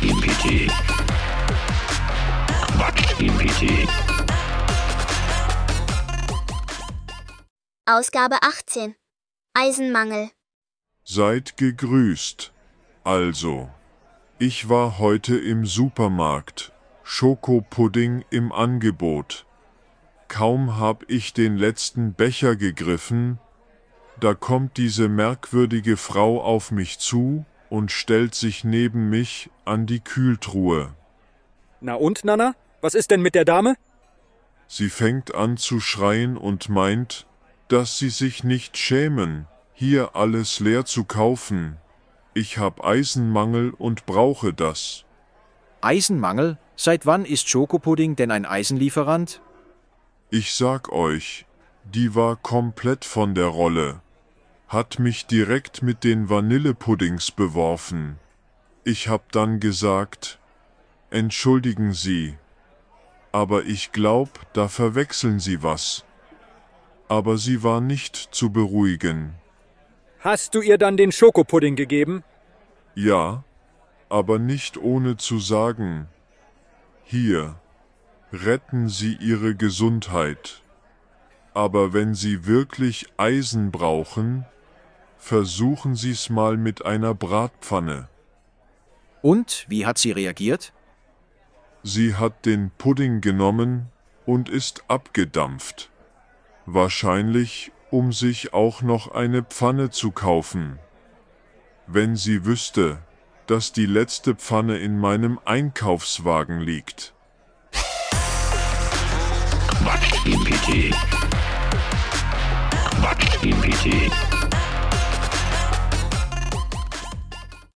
Quatsch im PT. Quatsch im PT. Ausgabe 18. Eisenmangel. Seid gegrüßt. Also, ich war heute im Supermarkt. Schokopudding im Angebot. Kaum hab ich den letzten Becher gegriffen, da kommt diese merkwürdige Frau auf mich zu und stellt sich neben mich an die Kühltruhe. Na und, Nana? Was ist denn mit der Dame? Sie fängt an zu schreien und meint, dass sie sich nicht schämen, hier alles leer zu kaufen. Ich hab Eisenmangel und brauche das. Eisenmangel? Seit wann ist Schokopudding denn ein Eisenlieferant? Ich sag euch, die war komplett von der Rolle. Hat mich direkt mit den Vanillepuddings beworfen. Ich hab dann gesagt, entschuldigen Sie, aber ich glaub, da verwechseln Sie was. Aber sie war nicht zu beruhigen. Hast du ihr dann den Schokopudding gegeben? Ja, aber nicht ohne zu sagen, hier, retten Sie Ihre Gesundheit. Aber wenn Sie wirklich Eisen brauchen, versuchen Sie's mal mit einer Bratpfanne. Und wie hat sie reagiert? Sie hat den Pudding genommen und ist abgedampft. Wahrscheinlich, um sich auch noch eine Pfanne zu kaufen. Wenn sie wüsste, dass die letzte Pfanne in meinem Einkaufswagen liegt. Quatsch im PT. Quatsch im PT.